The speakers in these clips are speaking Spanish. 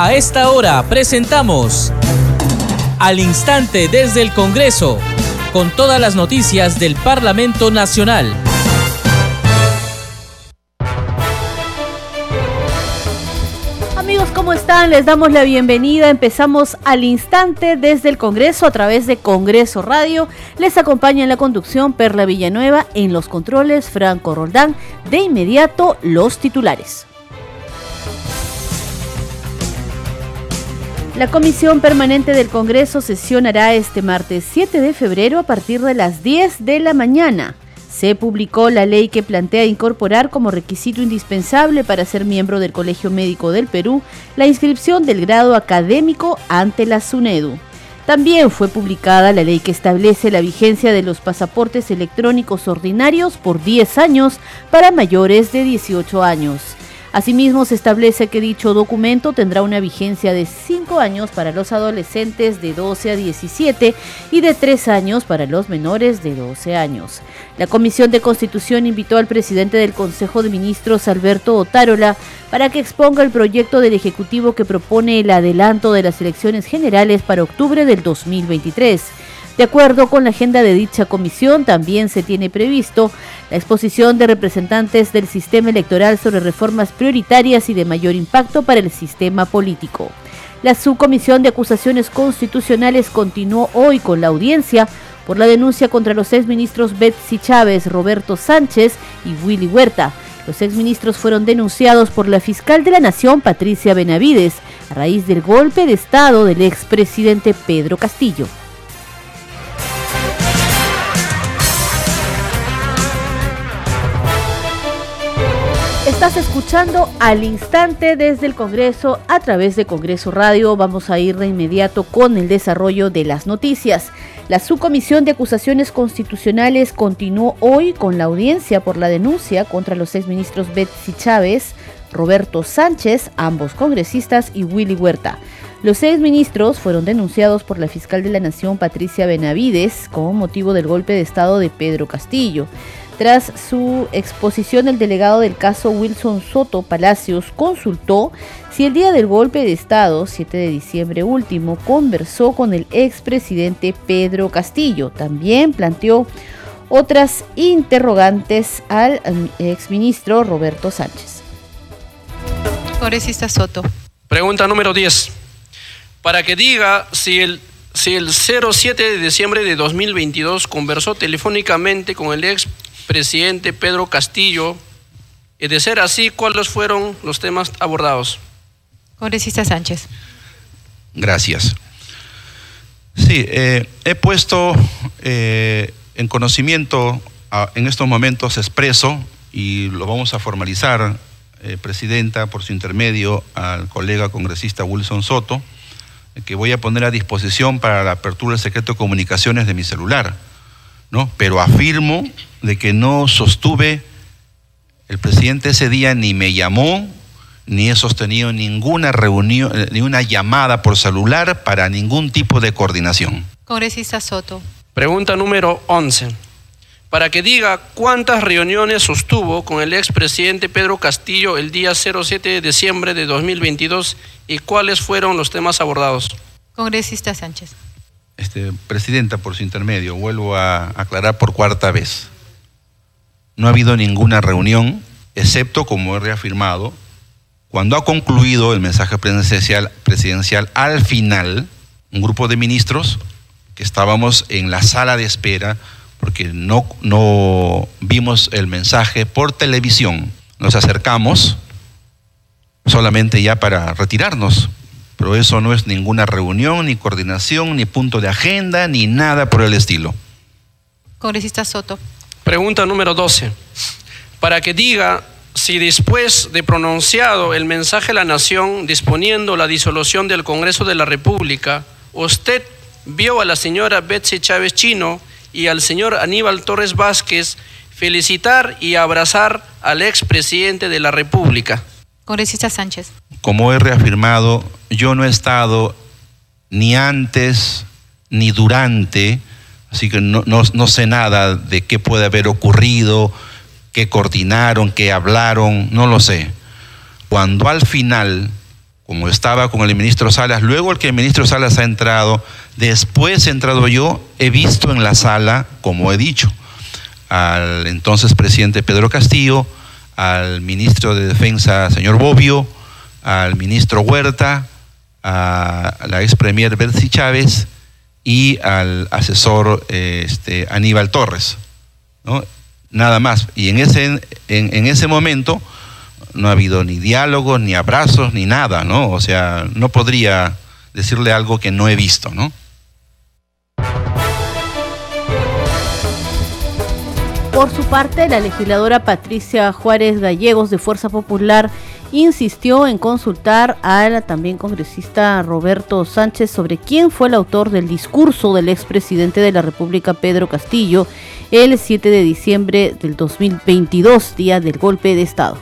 A esta hora presentamos Al Instante desde el Congreso, con todas las noticias del Parlamento Nacional. Amigos, ¿cómo están? Les damos la bienvenida. Empezamos al instante desde el Congreso a través de Congreso Radio. Les acompaña en la conducción Perla Villanueva, en los controles Franco Roldán. De inmediato, los titulares. La Comisión Permanente del Congreso sesionará este martes 7 de febrero a partir de las 10 de la mañana. Se publicó la ley que plantea incorporar como requisito indispensable para ser miembro del Colegio Médico del Perú la inscripción del grado académico ante la SUNEDU. También fue publicada la ley que establece la vigencia de los pasaportes electrónicos ordinarios por 10 años para mayores de 18 años. Asimismo, se establece que dicho documento tendrá una vigencia de 5 años para los adolescentes de 12 a 17 y de 3 años para los menores de 12 años. La Comisión de Constitución invitó al presidente del Consejo de Ministros, Alberto Otárola, para que exponga el proyecto del Ejecutivo que propone el adelanto de las elecciones generales para octubre del 2023. De acuerdo con la agenda de dicha comisión, también se tiene previsto la exposición de representantes del sistema electoral sobre reformas prioritarias y de mayor impacto para el sistema político. La subcomisión de acusaciones constitucionales continuó hoy con la audiencia por la denuncia contra los exministros Betsy Chávez, Roberto Sánchez y Willy Huerta. Los exministros fueron denunciados por la fiscal de la Nación, Patricia Benavides, a raíz del golpe de Estado del expresidente Pedro Castillo. Estás escuchando al instante desde el Congreso a través de Congreso Radio. Vamos a ir de inmediato con el desarrollo de las noticias. La subcomisión de acusaciones constitucionales continuó hoy con la audiencia por la denuncia contra los exministros Betsy Chávez, Roberto Sánchez, ambos congresistas, y Willy Huerta. Los seis ministros fueron denunciados por la fiscal de la Nación, Patricia Benavides, como motivo del golpe de Estado de Pedro Castillo. Tras su exposición, el delegado del caso Wilson Soto Palacios consultó si el día del golpe de Estado, 7 de diciembre último, conversó con el expresidente Pedro Castillo. También planteó otras interrogantes al um, exministro Roberto Sánchez. Congresista Soto. Pregunta número 10. Para que diga si el, si el 07 de diciembre de 2022 conversó telefónicamente con el ex presidente Pedro Castillo. Y de ser así, ¿cuáles fueron los temas abordados? Congresista Sánchez. Gracias. Sí, eh, he puesto eh, en conocimiento en estos momentos expreso y lo vamos a formalizar, eh, Presidenta, por su intermedio, al colega congresista Wilson Soto, que voy a poner a disposición para la apertura del secreto de comunicaciones de mi celular ¿no? Pero afirmo de que no sostuve, el presidente ese día ni me llamó, ni he sostenido ninguna reunión, eh, ni una llamada por celular para ningún tipo de coordinación. Congresista Soto. Pregunta número 11. Para que diga cuántas reuniones sostuvo con el expresidente Pedro Castillo el día 07 de diciembre de 2022 y cuáles fueron los temas abordados. Congresista Sánchez. Este, Presidenta, por su intermedio, vuelvo a aclarar por cuarta vez. No ha habido ninguna reunión, excepto, como he reafirmado, cuando ha concluido el mensaje presidencial, presidencial al final, un grupo de ministros que estábamos en la sala de espera porque no, no vimos el mensaje por televisión. Nos acercamos solamente ya para retirarnos, pero eso no es ninguna reunión, ni coordinación, ni punto de agenda, ni nada por el estilo. Congresista Soto. Pregunta número 12. Para que diga si después de pronunciado el mensaje a la Nación disponiendo la disolución del Congreso de la República, usted vio a la señora Betsy Chávez Chino y al señor Aníbal Torres Vázquez felicitar y abrazar al expresidente de la República. Congresista Sánchez. Como he reafirmado, yo no he estado ni antes ni durante, así que no, sé nada de qué puede haber ocurrido, qué coordinaron, qué hablaron, no lo sé. Cuando al final, como estaba con el ministro Salas, luego el que el ministro Salas ha entrado, después he entrado yo, he visto en la sala, como he dicho, al entonces presidente Pedro Castillo, al ministro de Defensa, señor Bobbio, al ministro Huerta, a la ex premier Bercy Chávez y al asesor este, Aníbal Torres. Nada más. Y en ese, en, ese momento no ha habido ni diálogos, ni abrazos, ni nada, ¿no? O sea, no podría decirle algo que no he visto, ¿no? Por su parte, la legisladora Patricia Juárez Gallegos de Fuerza Popular insistió en consultar al también congresista Roberto Sánchez sobre quién fue el autor del discurso del expresidente de la República Pedro Castillo el 7 de diciembre del 2022, día del golpe de Estado.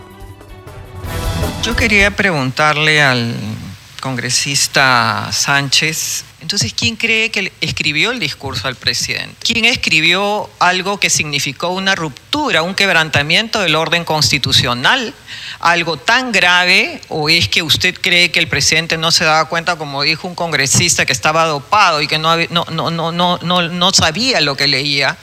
Yo quería preguntarle al congresista Sánchez, entonces, ¿quién cree que escribió el discurso al presidente? ¿Quién escribió algo que significó una ruptura, un quebrantamiento del orden constitucional? ¿Algo tan grave? ¿O es que usted cree que el presidente no se daba cuenta, como dijo un congresista, que estaba dopado y que no, no, no, no, no, no sabía lo que leía?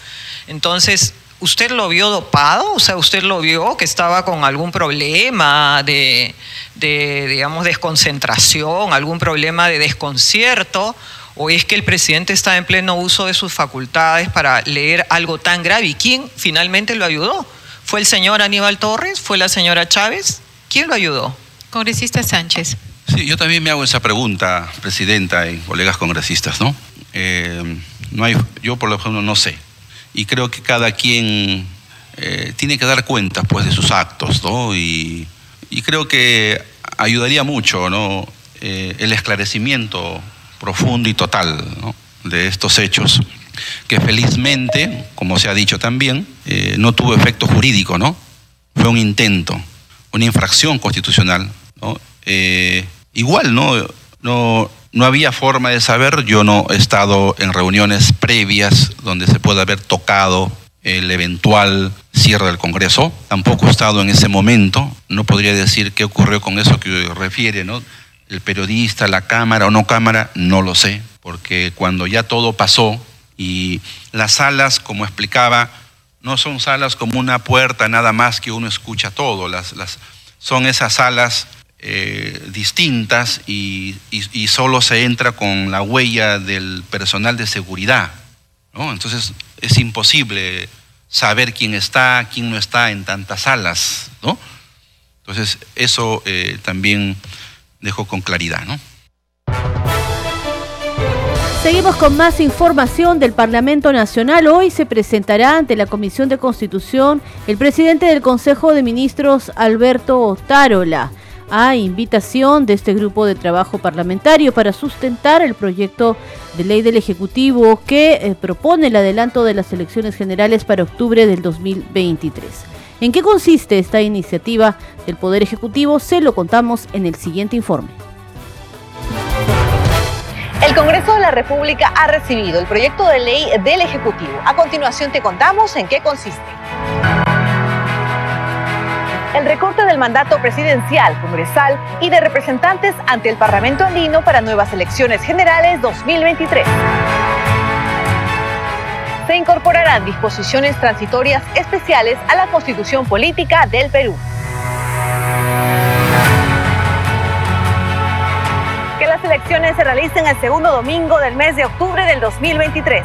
Entonces, ¿Usted lo vio dopado? O sea, ¿usted lo vio que estaba con algún problema de, digamos, desconcentración, algún problema de desconcierto? ¿O es que el presidente está en pleno uso de sus facultades para leer algo tan grave? ¿Y quién finalmente lo ayudó? ¿Fue el señor Aníbal Torres? ¿Fue la señora Chávez? ¿Quién lo ayudó? Congresista Sánchez. Sí, yo también me hago esa pregunta, presidenta y colegas congresistas, ¿no? Eh, no hay, yo por lo ejemplo no sé y creo que cada quien eh, tiene que dar cuenta pues de sus actos, ¿no? Y, creo que ayudaría mucho, ¿no? Eh, el esclarecimiento profundo y total de estos hechos, que felizmente, como se ha dicho también, eh, no tuvo efecto jurídico, ¿no? Fue un intento, una infracción constitucional, ¿no? igual, ¿no? No, no había forma de saber, yo no he estado en reuniones previas donde se pueda haber tocado el eventual cierre del Congreso, tampoco he estado en ese momento, no podría decir qué ocurrió con eso que refiere, ¿no? El periodista, la cámara o no cámara, no lo sé, porque cuando ya todo pasó y las salas, como explicaba, no son salas como una puerta nada más que uno escucha todo, las, las, son esas salas eh, distintas y, solo se entra con la huella del personal de seguridad. Entonces es imposible saber quién está, quién no está en tantas salas. Entonces eso eh, también dejo con claridad. ¿no? Seguimos con más información del Parlamento Nacional. Hoy se presentará ante la Comisión de Constitución el presidente del Consejo de Ministros, Alberto Tarola a invitación de este grupo de trabajo parlamentario para sustentar el proyecto de ley del Ejecutivo que eh, propone el adelanto de las elecciones generales para octubre del 2023. ¿En qué consiste esta iniciativa del Poder Ejecutivo? Se lo contamos en el siguiente informe. El Congreso de la República ha recibido el proyecto de ley del Ejecutivo. A continuación te contamos en qué consiste el recorte del mandato presidencial, congresal y de representantes ante el Parlamento andino para nuevas elecciones generales 2023. Se incorporarán disposiciones transitorias especiales a la Constitución Política del Perú. Que las elecciones se realicen el segundo domingo del mes de octubre del 2023.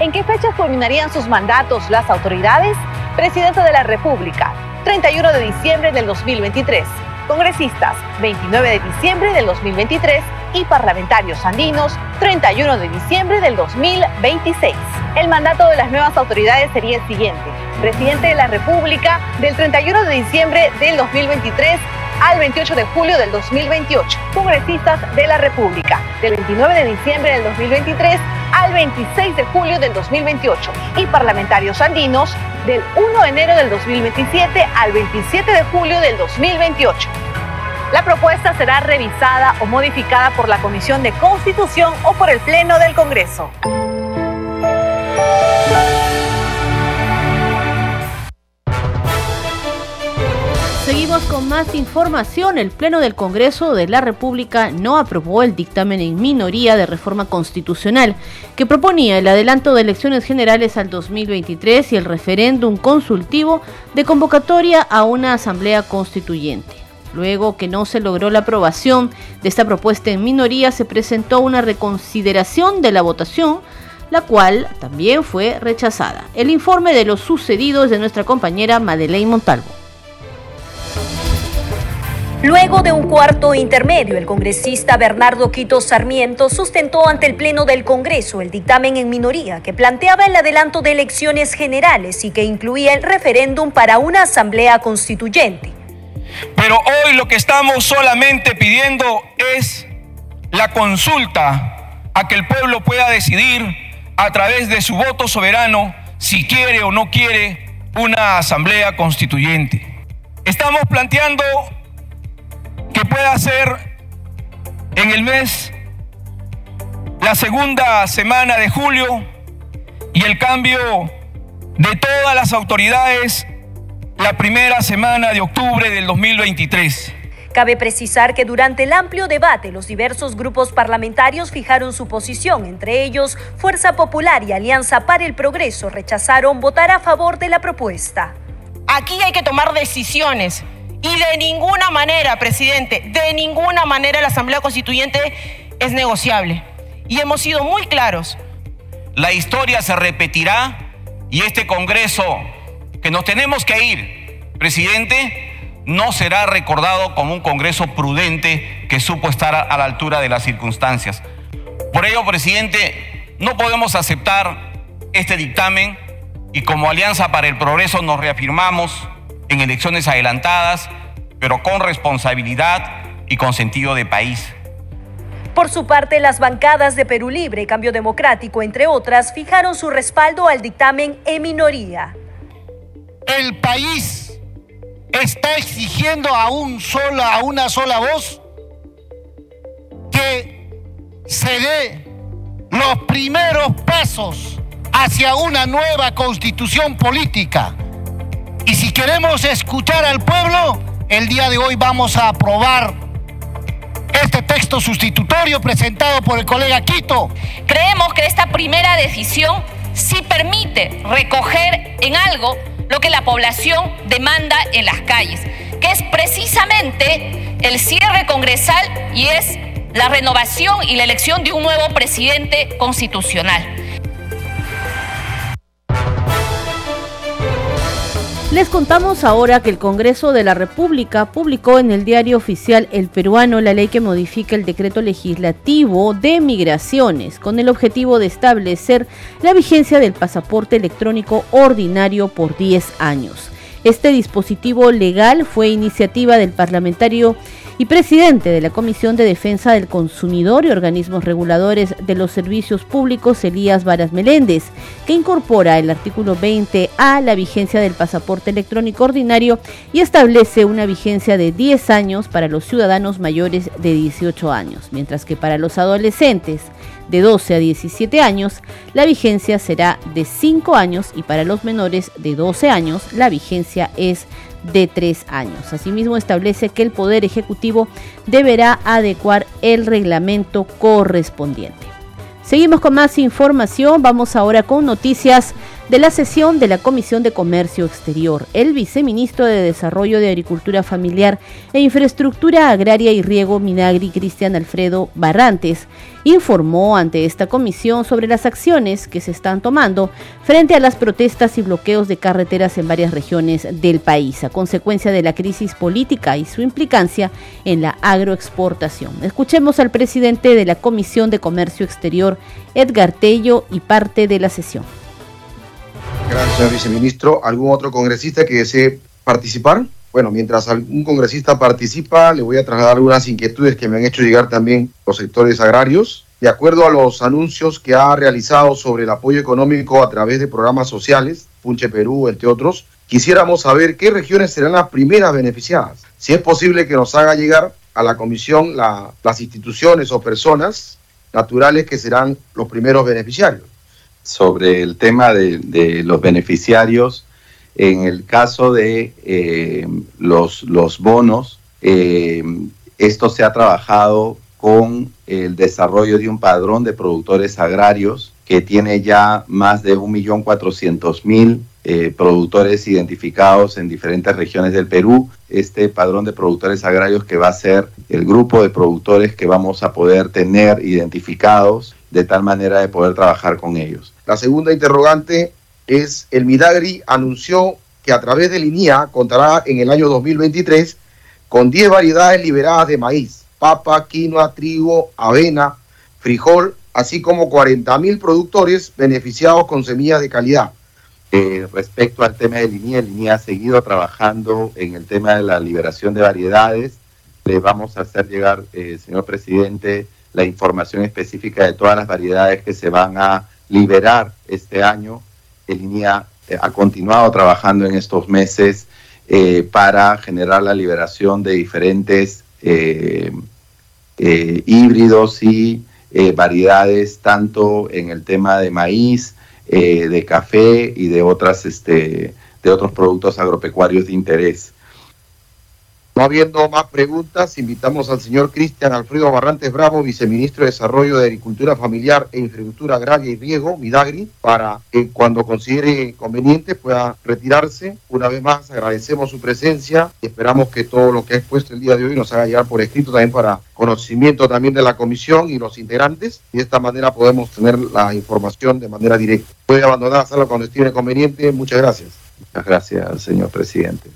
¿En qué fechas culminarían sus mandatos las autoridades? Presidente de la República, 31 de diciembre del 2023, congresistas 29 de diciembre del 2023 y parlamentarios andinos 31 de diciembre del 2026. El mandato de las nuevas autoridades sería el siguiente. Presidente de la República del 31 de diciembre del 2023 al 28 de julio del 2028. Congresistas de la República del 29 de diciembre del 2023 al 26 de julio del 2028 y parlamentarios andinos del 1 de enero del 2027 al 27 de julio del 2028. La propuesta será revisada o modificada por la Comisión de Constitución o por el Pleno del Congreso. Con más información. El Pleno del Congreso de la República no aprobó el dictamen en minoría de reforma constitucional que proponía el adelanto de elecciones generales al 2023 y el referéndum consultivo de convocatoria a una asamblea constituyente. Luego que no se logró la aprobación de esta propuesta en minoría, se presentó una reconsideración de la votación, la cual también fue rechazada. El informe de lo sucedido es de nuestra compañera Madeleine Montalvo. Luego de un cuarto intermedio, el congresista Bernardo Quito Sarmiento sustentó ante el Pleno del Congreso el dictamen en minoría que planteaba el adelanto de elecciones generales y que incluía el referéndum para una asamblea constituyente. Pero hoy lo que estamos solamente pidiendo es la consulta a que el pueblo pueda decidir a través de su voto soberano si quiere o no quiere una asamblea constituyente. Estamos planteando que pueda ser en el mes, la segunda semana de julio y el cambio de todas las autoridades la primera semana de octubre del 2023. Cabe precisar que durante el amplio debate los diversos grupos parlamentarios fijaron su posición, entre ellos Fuerza Popular y Alianza para el Progreso rechazaron votar a favor de la propuesta. Aquí hay que tomar decisiones y de ninguna manera, presidente, de ninguna manera la Asamblea Constituyente es negociable. Y hemos sido muy claros. La historia se repetirá y este Congreso, que nos tenemos que ir, presidente, no será recordado como un Congreso prudente que supo estar a la altura de las circunstancias. Por ello, presidente, no podemos aceptar este dictamen y como Alianza para el Progreso nos reafirmamos en elecciones adelantadas, pero con responsabilidad y con sentido de país. Por su parte, las bancadas de Perú Libre, Cambio Democrático, entre otras, fijaron su respaldo al dictamen en minoría. El país está exigiendo a, un sola, a una sola voz que se dé los primeros pasos hacia una nueva constitución política y si queremos escuchar al pueblo, el día de hoy vamos a aprobar este texto sustitutorio presentado por el colega Quito. Creemos que esta primera decisión sí permite recoger en algo lo que la población demanda en las calles, que es precisamente el cierre congresal y es la renovación y la elección de un nuevo presidente constitucional. Les contamos ahora que el Congreso de la República publicó en el diario oficial El Peruano la ley que modifica el decreto legislativo de migraciones con el objetivo de establecer la vigencia del pasaporte electrónico ordinario por 10 años. Este dispositivo legal fue iniciativa del parlamentario y presidente de la Comisión de Defensa del Consumidor y Organismos Reguladores de los Servicios Públicos, Elías Varas Meléndez, que incorpora el artículo 20 a la vigencia del pasaporte electrónico ordinario y establece una vigencia de 10 años para los ciudadanos mayores de 18 años, mientras que para los adolescentes de 12 a 17 años la vigencia será de 5 años y para los menores de 12 años la vigencia es de tres años. Asimismo, establece que el Poder Ejecutivo deberá adecuar el reglamento correspondiente. Seguimos con más información, vamos ahora con noticias de la sesión de la Comisión de Comercio Exterior. El viceministro de Desarrollo de Agricultura Familiar e Infraestructura Agraria y Riego Minagri, Cristian Alfredo Barrantes, informó ante esta comisión sobre las acciones que se están tomando frente a las protestas y bloqueos de carreteras en varias regiones del país, a consecuencia de la crisis política y su implicancia en la agroexportación. Escuchemos al presidente de la Comisión de Comercio Exterior, Edgar Tello, y parte de la sesión. Gracias, señor viceministro. ¿Algún otro congresista que desee participar? Bueno, mientras algún congresista participa, le voy a trasladar algunas inquietudes que me han hecho llegar también los sectores agrarios. De acuerdo a los anuncios que ha realizado sobre el apoyo económico a través de programas sociales, Punche Perú, entre otros, quisiéramos saber qué regiones serán las primeras beneficiadas. Si es posible que nos haga llegar a la comisión las instituciones o personas naturales que serán los primeros beneficiarios sobre el tema de, los beneficiarios, En el caso de eh, los, los bonos, eh, esto se ha trabajado con el desarrollo de un padrón de productores agrarios que tiene ya más de 1.400.000 eh, productores identificados en diferentes regiones del Perú. Este padrón de productores agrarios que va a ser el grupo de productores que vamos a poder tener identificados de tal manera de poder trabajar con ellos. La segunda interrogante es, el Midagri anunció que a través del INIA contará en el año 2023 con 10 variedades liberadas de maíz, papa, quinoa, trigo, avena, frijol, así como 40 mil productores beneficiados con semillas de calidad. Eh, respecto al tema de línea, línea ha seguido trabajando en el tema de la liberación de variedades. Le vamos a hacer llegar, eh, señor presidente, la información específica de todas las variedades que se van a liberar este año. El línea eh, ha continuado trabajando en estos meses para generar la liberación de diferentes híbridos y variedades, tanto en el tema de maíz, eh, de café y de otras este, de otros productos agropecuarios de interés. No habiendo más preguntas, invitamos al señor Cristian Alfredo Barrantes Bravo, viceministro de Desarrollo de Agricultura Familiar e Infraestructura Agraria y Riego, Midagri, para que cuando considere conveniente pueda retirarse. Una vez más, agradecemos su presencia y esperamos que todo lo que ha expuesto el día de hoy nos haga llegar por escrito también para conocimiento también de la comisión y los integrantes. Y de esta manera podemos tener la información de manera directa. Puede abandonar la sala cuando estime conveniente. Muchas gracias. Muchas gracias, señor presidente.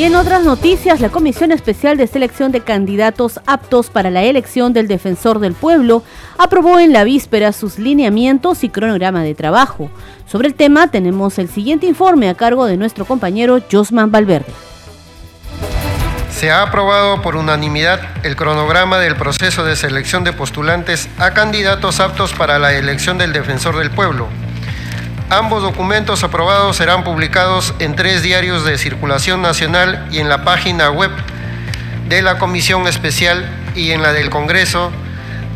Y en otras noticias, la Comisión Especial de Selección de Candidatos Aptos para la elección del Defensor del Pueblo aprobó en la víspera sus lineamientos y cronograma de trabajo. Sobre el tema tenemos el siguiente informe a cargo de nuestro compañero Josman Valverde. Se ha aprobado por unanimidad el cronograma del proceso de selección de postulantes a candidatos aptos para la elección del Defensor del Pueblo, Ambos documentos aprobados serán publicados en tres diarios de circulación nacional y en la página web de la Comisión Especial y en la del Congreso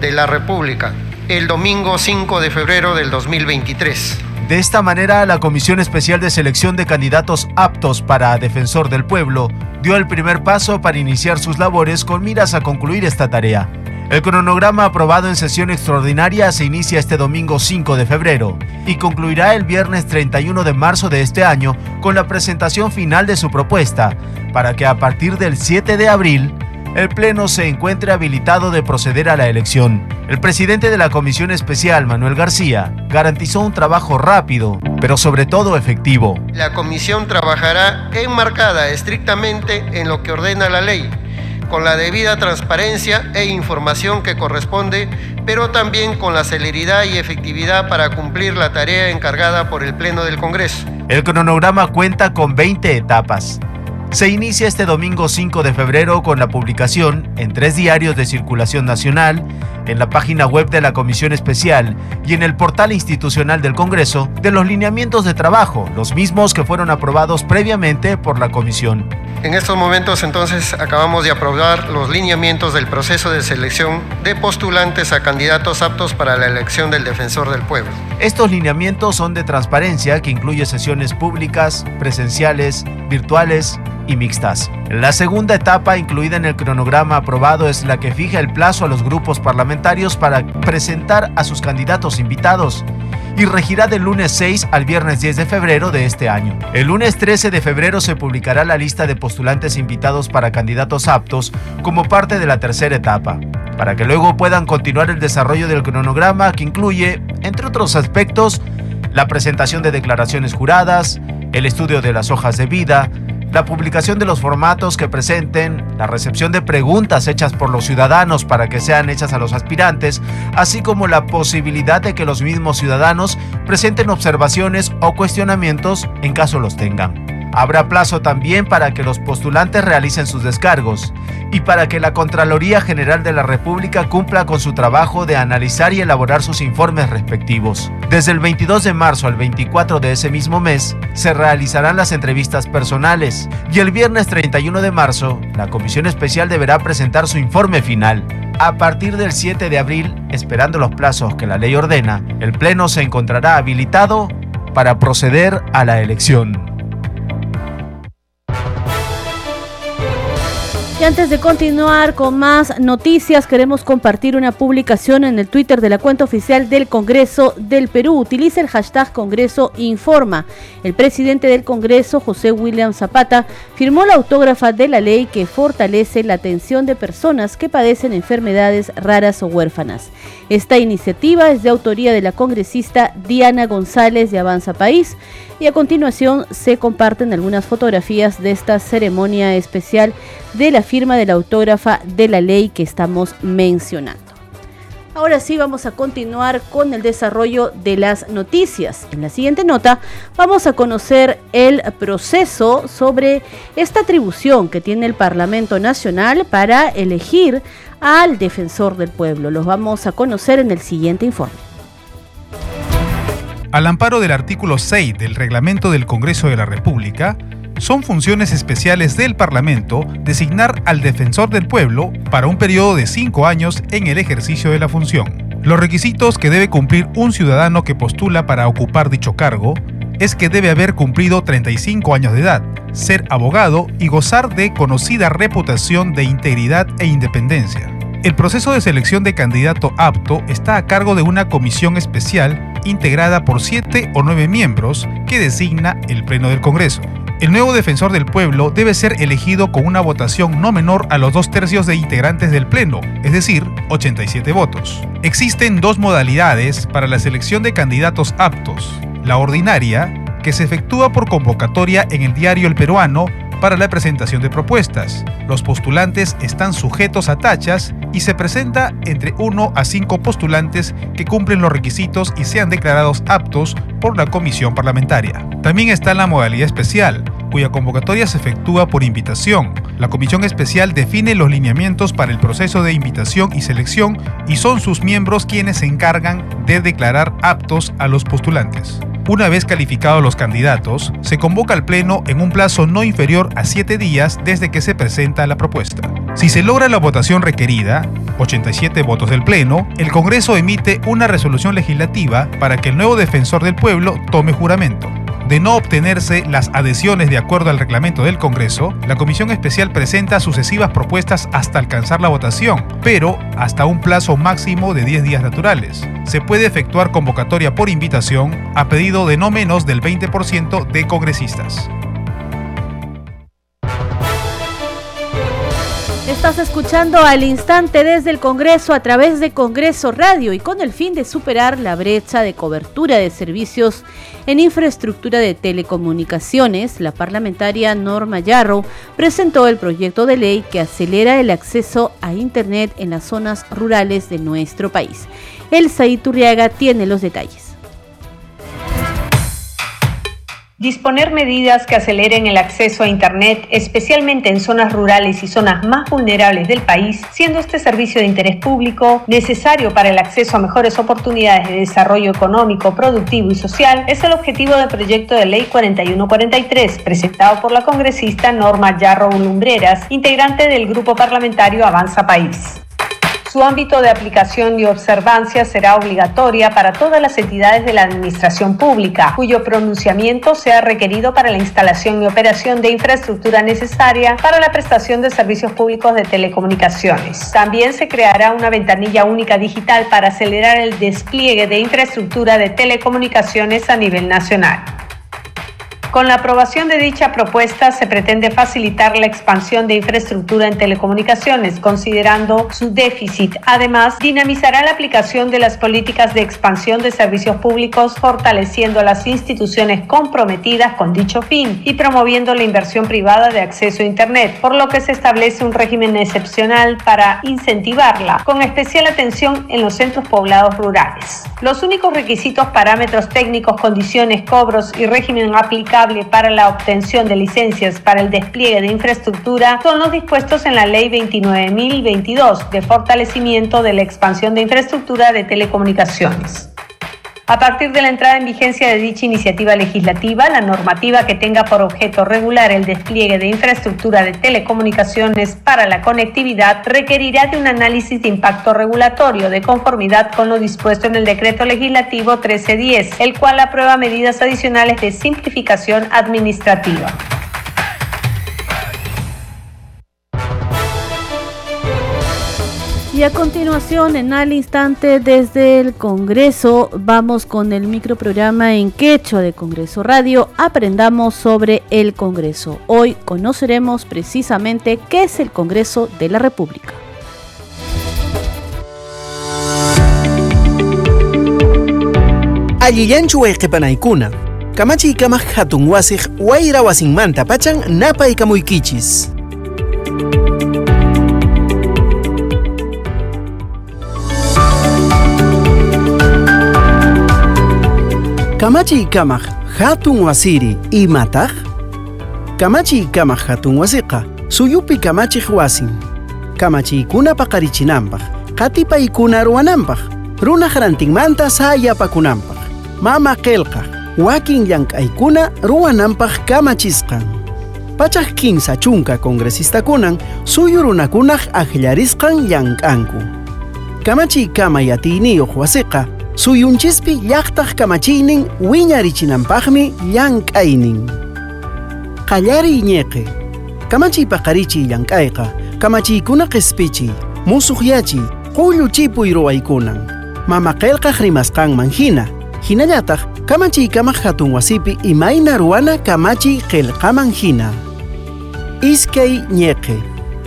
de la República el domingo 5 de febrero del 2023. De esta manera, la Comisión Especial de Selección de Candidatos Aptos para Defensor del Pueblo dio el primer paso para iniciar sus labores con miras a concluir esta tarea. El cronograma aprobado en sesión extraordinaria se inicia este domingo 5 de febrero y concluirá el viernes 31 de marzo de este año con la presentación final de su propuesta, para que a partir del 7 de abril el Pleno se encuentre habilitado de proceder a la elección. El presidente de la Comisión Especial, Manuel García, garantizó un trabajo rápido, pero sobre todo efectivo. La comisión trabajará enmarcada estrictamente en lo que ordena la ley con la debida transparencia e información que corresponde, pero también con la celeridad y efectividad para cumplir la tarea encargada por el Pleno del Congreso. El cronograma cuenta con 20 etapas. Se inicia este domingo 5 de febrero con la publicación en tres diarios de circulación nacional, en la página web de la Comisión Especial y en el portal institucional del Congreso de los lineamientos de trabajo, los mismos que fueron aprobados previamente por la Comisión. En estos momentos entonces acabamos de aprobar los lineamientos del proceso de selección de postulantes a candidatos aptos para la elección del defensor del pueblo. Estos lineamientos son de transparencia que incluye sesiones públicas, presenciales, virtuales y mixtas. La segunda etapa incluida en el cronograma aprobado es la que fija el plazo a los grupos parlamentarios para presentar a sus candidatos invitados y regirá del lunes 6 al viernes 10 de febrero de este año. El lunes 13 de febrero se publicará la lista de postulantes invitados para candidatos aptos como parte de la tercera etapa, para que luego puedan continuar el desarrollo del cronograma que incluye, entre otros aspectos, la presentación de declaraciones juradas, el estudio de las hojas de vida, la publicación de los formatos que presenten, la recepción de preguntas hechas por los ciudadanos para que sean hechas a los aspirantes, así como la posibilidad de que los mismos ciudadanos presenten observaciones o cuestionamientos en caso los tengan. Habrá plazo también para que los postulantes realicen sus descargos y para que la Contraloría General de la República cumpla con su trabajo de analizar y elaborar sus informes respectivos. Desde el 22 de marzo al 24 de ese mismo mes se realizarán las entrevistas personales y el viernes 31 de marzo la Comisión Especial deberá presentar su informe final. A partir del 7 de abril, esperando los plazos que la ley ordena, el Pleno se encontrará habilitado para proceder a la elección. Y antes de continuar con más noticias, queremos compartir una publicación en el Twitter de la cuenta oficial del Congreso del Perú. Utiliza el hashtag Congreso Informa. El presidente del Congreso, José William Zapata, firmó la autógrafa de la ley que fortalece la atención de personas que padecen enfermedades raras o huérfanas. Esta iniciativa es de autoría de la congresista Diana González de Avanza País y a continuación se comparten algunas fotografías de esta ceremonia especial de la firma de la autógrafa de la ley que estamos mencionando. Ahora sí vamos a continuar con el desarrollo de las noticias. En la siguiente nota vamos a conocer el proceso sobre esta atribución que tiene el Parlamento Nacional para elegir al defensor del pueblo. Los vamos a conocer en el siguiente informe. Al amparo del artículo 6 del reglamento del Congreso de la República, son funciones especiales del Parlamento designar al defensor del pueblo para un periodo de cinco años en el ejercicio de la función. Los requisitos que debe cumplir un ciudadano que postula para ocupar dicho cargo es que debe haber cumplido 35 años de edad, ser abogado y gozar de conocida reputación de integridad e independencia. El proceso de selección de candidato apto está a cargo de una comisión especial integrada por siete o nueve miembros que designa el Pleno del Congreso. El nuevo defensor del pueblo debe ser elegido con una votación no menor a los dos tercios de integrantes del Pleno, es decir, 87 votos. Existen dos modalidades para la selección de candidatos aptos. La ordinaria, que se efectúa por convocatoria en el diario El Peruano para la presentación de propuestas. Los postulantes están sujetos a tachas y se presenta entre 1 a 5 postulantes que cumplen los requisitos y sean declarados aptos por la comisión parlamentaria. También está la modalidad especial, cuya convocatoria se efectúa por invitación. La comisión especial define los lineamientos para el proceso de invitación y selección y son sus miembros quienes se encargan de declarar aptos a los postulantes. Una vez calificados los candidatos, se convoca al Pleno en un plazo no inferior a siete días desde que se presenta la propuesta. Si se logra la votación requerida, 87 votos del Pleno, el Congreso emite una resolución legislativa para que el nuevo defensor del pueblo tome juramento. De no obtenerse las adhesiones de acuerdo al reglamento del Congreso, la Comisión Especial presenta sucesivas propuestas hasta alcanzar la votación, pero hasta un plazo máximo de 10 días naturales. Se puede efectuar convocatoria por invitación a pedido de no menos del 20% de congresistas. Estás escuchando al instante desde el Congreso a través de Congreso Radio y con el fin de superar la brecha de cobertura de servicios en infraestructura de telecomunicaciones, la parlamentaria Norma Yarro presentó el proyecto de ley que acelera el acceso a Internet en las zonas rurales de nuestro país. Elsa Iturriaga tiene los detalles. Disponer medidas que aceleren el acceso a Internet, especialmente en zonas rurales y zonas más vulnerables del país, siendo este servicio de interés público necesario para el acceso a mejores oportunidades de desarrollo económico, productivo y social, es el objetivo del proyecto de ley 4143, presentado por la congresista Norma Yarro Lumbreras, integrante del grupo parlamentario Avanza País. Su ámbito de aplicación y observancia será obligatoria para todas las entidades de la administración pública, cuyo pronunciamiento sea requerido para la instalación y operación de infraestructura necesaria para la prestación de servicios públicos de telecomunicaciones. También se creará una ventanilla única digital para acelerar el despliegue de infraestructura de telecomunicaciones a nivel nacional. Con la aprobación de dicha propuesta se pretende facilitar la expansión de infraestructura en telecomunicaciones, considerando su déficit. Además, dinamizará la aplicación de las políticas de expansión de servicios públicos, fortaleciendo las instituciones comprometidas con dicho fin y promoviendo la inversión privada de acceso a Internet, por lo que se establece un régimen excepcional para incentivarla, con especial atención en los centros poblados rurales. Los únicos requisitos, parámetros técnicos, condiciones, cobros y régimen para la obtención de licencias para el despliegue de infraestructura son los dispuestos en la Ley 29.022 de fortalecimiento de la expansión de infraestructura de telecomunicaciones. A partir de la entrada en vigencia de dicha iniciativa legislativa, la normativa que tenga por objeto regular el despliegue de infraestructura de telecomunicaciones para la conectividad requerirá de un análisis de impacto regulatorio de conformidad con lo dispuesto en el decreto legislativo 1310, el cual aprueba medidas adicionales de simplificación administrativa. Y a continuación, en al instante desde el Congreso, vamos con el microprograma en quechua de Congreso Radio. Aprendamos sobre el Congreso. Hoy conoceremos precisamente qué es el Congreso de la República. Allillanchu wayqipanaykuna. Kamachi kamaq hatun wasiq wayra wasinmanta pachan napay kamuykichis. Kamachi kamaq hatun wasiri imataq? Kamachi kamaq hatun wasiqa suyupi kamachij wasin. Kamachiykuna paqarichinanpaq, qatipaykuna ruwananpaq, runaq rantinmanta sayapakunanpaq, mama qelqaq, wakin llank'aykuna ruwananpaq kamachisqan. Pachaq kimsa chunka kongresista-kunan suyu runakunaq aklarisqan llank'anku. Kamachiy kama yatiyniyuq wasiqa suyunchispi llaqtaq kamachiynin wiñarichinanpaqmi llank'aynin. Qallari ñeqe, kamachiy paqarichiy llank'ayqa, kamachiykuna q'ispichiy, musuqyachiy, qullu chipuy ruwaykunan. Mama qelqaq rimasqanman hina, hinallataq kamachiykamaq hatun wasipi imayna ruwana kamachiy qelqaman hina. Iskay ñeqe,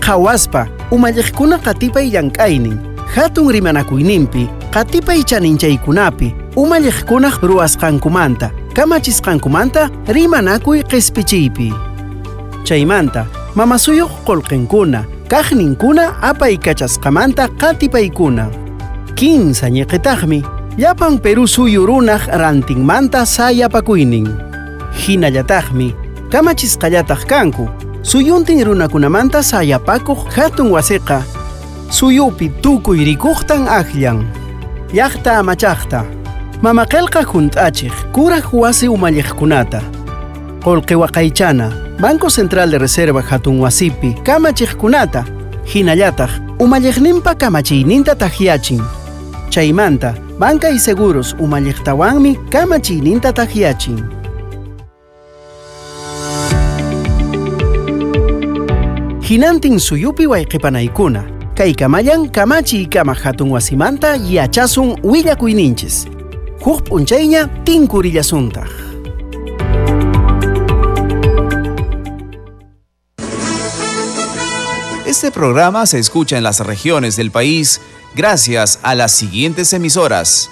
qhawaspa umalliqkuna qatipay llank'aynin, hatun rimanakuyninpi qatipay chaninchaykunapi umalliqkunaq ruwasqankumanta kamachisqankumanta rimanakuy q'ispichiypi chaymanta mamasuyuq qullqinkuna kaqninkuna apay kachasqamanta qatipaykuna. Kinsa ñiqitaqmi llapan Perú suyu runaq rantinmanta sayapakuynin hinallataqmi kamachisqallataq kanku suyuntin runakunamanta sayapakuq hatun wasiqa. Suyupi tukuy rikuqtan aqllan llaqta amachaqta mamaqelqa junt'achiq kuraq wasi umalliqkunata. Qullqi waqaychana Banco Central de Reserva hatun wasipi kamachiqkunata hinallataq umalliqninpa kamachiyninta tahyachin chaymanta banca y seguros umalliqtawanmi kamachiyninta tahyachin hinantin suyupi wayqipanaykuna kay kamayan kamachiy kama hatun wasimanta yachasun willakuyninchis huk p'unchayña tinkurillasuntaq Este programa se escucha en las regiones del país gracias a las siguientes emisoras.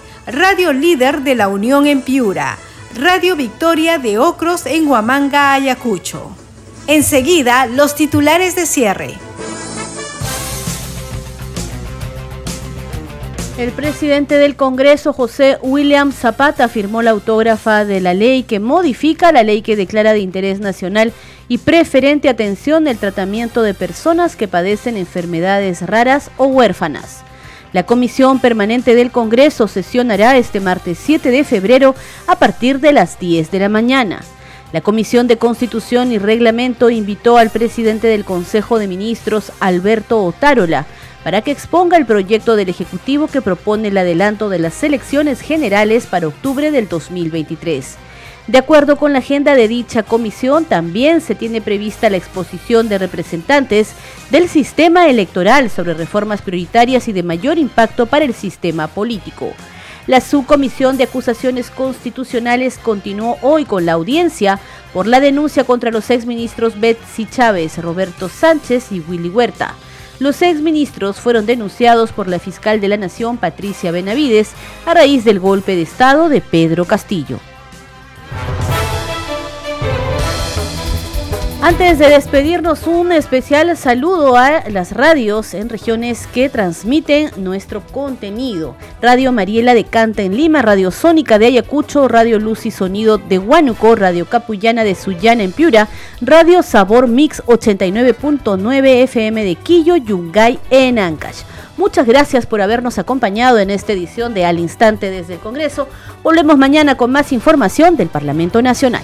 Radio Líder de la Unión en Piura, Radio Victoria de Ocros en Huamanga, Ayacucho. Enseguida, los titulares de cierre. El presidente del Congreso, José William Zapata, firmó la autógrafa de la ley que modifica la ley que declara de interés nacional y preferente atención el tratamiento de personas que padecen enfermedades raras o huérfanas. La Comisión Permanente del Congreso sesionará este martes 7 de febrero a partir de las 10 de la mañana. La Comisión de Constitución y Reglamento invitó al presidente del Consejo de Ministros, Alberto Otárola, para que exponga el proyecto del Ejecutivo que propone el adelanto de las elecciones generales para octubre del 2023. De acuerdo con la agenda de dicha comisión, también se tiene prevista la exposición de representantes del sistema electoral sobre reformas prioritarias y de mayor impacto para el sistema político. La subcomisión de acusaciones constitucionales continuó hoy con la audiencia por la denuncia contra los exministros Betsy Chávez, Roberto Sánchez y Willy Huerta. Los exministros fueron denunciados por la fiscal de la Nación, Patricia Benavides, a raíz del golpe de Estado de Pedro Castillo. Antes de despedirnos, un especial saludo a las radios en regiones que transmiten nuestro contenido. Radio Mariela de Canta en Lima, Radio Sónica de Ayacucho, Radio Luz y Sonido de Huánuco, Radio Capullana de Sullana en Piura, Radio Sabor Mix 89.9 FM de Quillo, Yungay en Ancash. Muchas gracias por habernos acompañado en esta edición de Al Instante desde el Congreso. Volvemos mañana con más información del Parlamento Nacional.